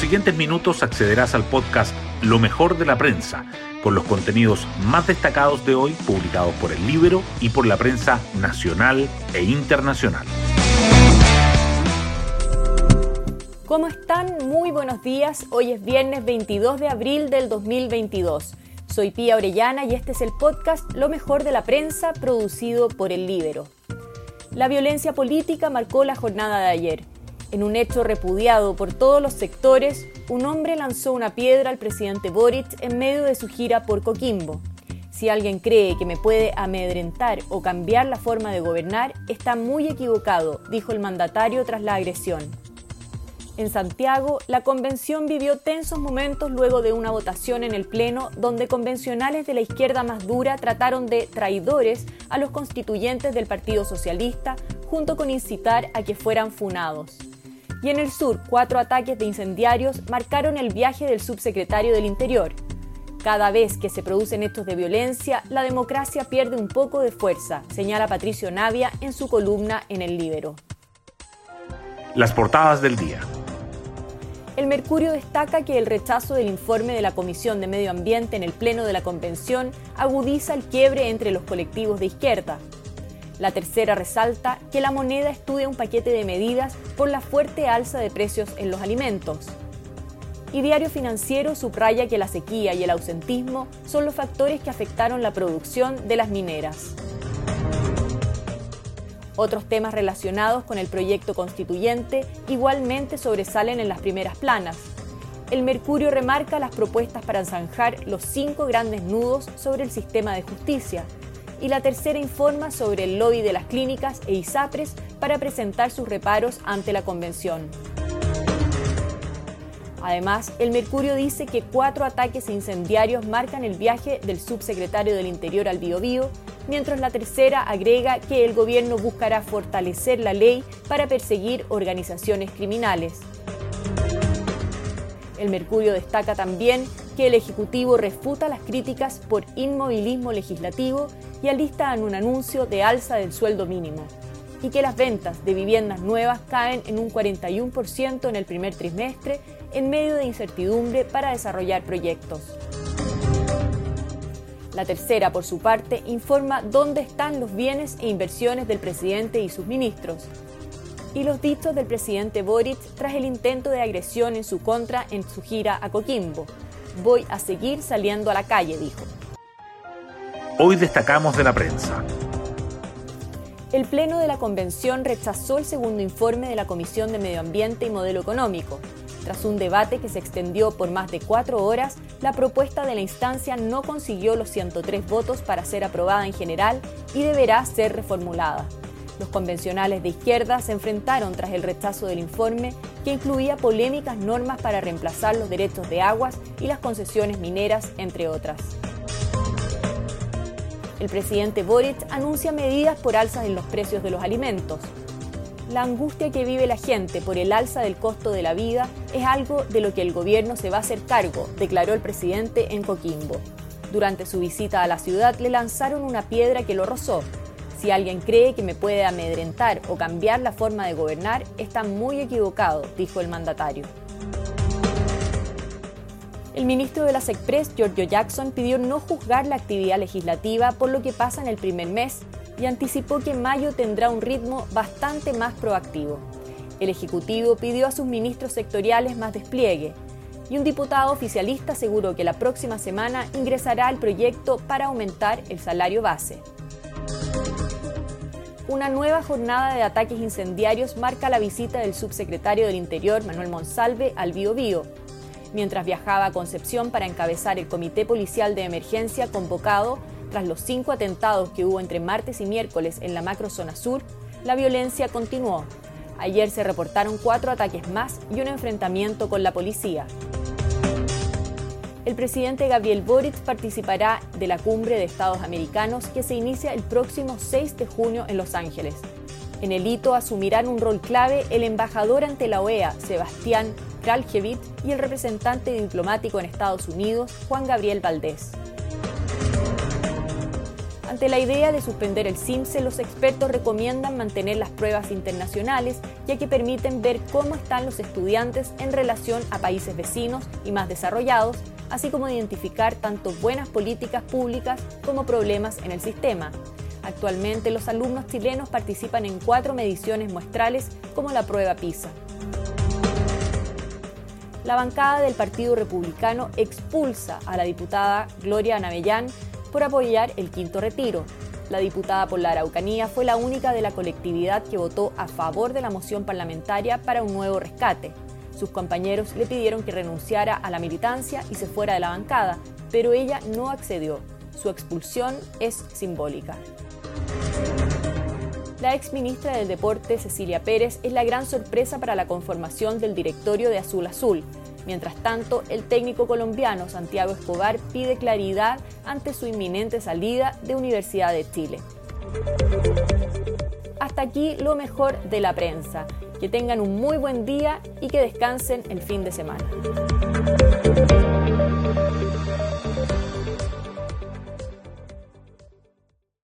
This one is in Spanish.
siguientes minutos accederás al podcast Lo mejor de la prensa, con los contenidos más destacados de hoy publicados por el libro y por la prensa nacional e internacional. ¿Cómo están? Muy buenos días. Hoy es viernes 22 de abril del 2022. Soy Pía Orellana y este es el podcast Lo mejor de la prensa producido por el Libero. La violencia política marcó la jornada de ayer. En un hecho repudiado por todos los sectores, un hombre lanzó una piedra al presidente Boric en medio de su gira por Coquimbo. Si alguien cree que me puede amedrentar o cambiar la forma de gobernar, está muy equivocado, dijo el mandatario tras la agresión. En Santiago, la convención vivió tensos momentos luego de una votación en el Pleno donde convencionales de la izquierda más dura trataron de traidores a los constituyentes del Partido Socialista, junto con incitar a que fueran funados. Y en el sur, cuatro ataques de incendiarios marcaron el viaje del subsecretario del Interior. Cada vez que se producen hechos de violencia, la democracia pierde un poco de fuerza, señala Patricio Navia en su columna en El Libero. Las portadas del día. El Mercurio destaca que el rechazo del informe de la Comisión de Medio Ambiente en el Pleno de la Convención agudiza el quiebre entre los colectivos de izquierda. La tercera resalta que la moneda estudia un paquete de medidas por la fuerte alza de precios en los alimentos. Y Diario Financiero subraya que la sequía y el ausentismo son los factores que afectaron la producción de las mineras. Otros temas relacionados con el proyecto constituyente igualmente sobresalen en las primeras planas. El Mercurio remarca las propuestas para zanjar los cinco grandes nudos sobre el sistema de justicia, y la tercera informa sobre el lobby de las clínicas e ISAPRES para presentar sus reparos ante la convención. Además, el Mercurio dice que cuatro ataques incendiarios marcan el viaje del subsecretario del Interior al Biobío, mientras la tercera agrega que el gobierno buscará fortalecer la ley para perseguir organizaciones criminales. El Mercurio destaca también que el Ejecutivo refuta las críticas por inmovilismo legislativo y alistan un anuncio de alza del sueldo mínimo, y que las ventas de viviendas nuevas caen en un 41% en el primer trimestre en medio de incertidumbre para desarrollar proyectos. La tercera, por su parte, informa dónde están los bienes e inversiones del presidente y sus ministros, y los dichos del presidente Boric tras el intento de agresión en su contra en su gira a Coquimbo. Voy a seguir saliendo a la calle, dijo. Hoy destacamos de la prensa. El Pleno de la Convención rechazó el segundo informe de la Comisión de Medio Ambiente y Modelo Económico. Tras un debate que se extendió por más de cuatro horas, la propuesta de la instancia no consiguió los 103 votos para ser aprobada en general y deberá ser reformulada. Los convencionales de izquierda se enfrentaron tras el rechazo del informe que incluía polémicas normas para reemplazar los derechos de aguas y las concesiones mineras, entre otras. El presidente Boric anuncia medidas por alzas en los precios de los alimentos. La angustia que vive la gente por el alza del costo de la vida es algo de lo que el gobierno se va a hacer cargo, declaró el presidente en Coquimbo. Durante su visita a la ciudad le lanzaron una piedra que lo rozó, si alguien cree que me puede amedrentar o cambiar la forma de gobernar, está muy equivocado, dijo el mandatario. El ministro de la SECPRES, Giorgio Jackson, pidió no juzgar la actividad legislativa por lo que pasa en el primer mes y anticipó que mayo tendrá un ritmo bastante más proactivo. El Ejecutivo pidió a sus ministros sectoriales más despliegue y un diputado oficialista aseguró que la próxima semana ingresará el proyecto para aumentar el salario base una nueva jornada de ataques incendiarios marca la visita del subsecretario del Interior, Manuel Monsalve, al Bío Bío. Mientras viajaba a Concepción para encabezar el Comité Policial de Emergencia convocado tras los cinco atentados que hubo entre martes y miércoles en la macrozona sur, la violencia continuó. Ayer se reportaron cuatro ataques más y un enfrentamiento con la policía el presidente Gabriel Boric participará de la cumbre de Estados Americanos que se inicia el próximo 6 de junio en Los Ángeles. En el hito asumirán un rol clave el embajador ante la OEA, Sebastián Y el representante diplomático en Estados Unidos, Juan Gabriel Valdés. Ante la idea de suspender el CIMSE, los expertos recomiendan mantener las pruebas internacionales, ya que permiten ver cómo están los estudiantes en relación a países vecinos y más desarrollados, así como identificar tanto buenas políticas públicas como problemas en el sistema. Actualmente los alumnos chilenos participan en cuatro mediciones muestrales como la prueba PISA. La bancada del Partido Republicano expulsa a la diputada Gloria Anavellán por apoyar el quinto retiro. La diputada por la Araucanía fue la única de la colectividad que votó a favor de la moción parlamentaria para un nuevo rescate. Sus compañeros le pidieron que renunciara a la militancia y se fuera de la bancada, pero ella no accedió. Su expulsión es simbólica. La ex ministra del Deporte, Cecilia Pérez, es la gran sorpresa para la conformación del directorio de Azul Azul. Mientras tanto, el técnico colombiano Santiago Escobar pide claridad ante su inminente salida de Universidad de Chile. Hasta aquí lo mejor de la prensa. Que tengan un muy buen día y que descansen el fin de semana.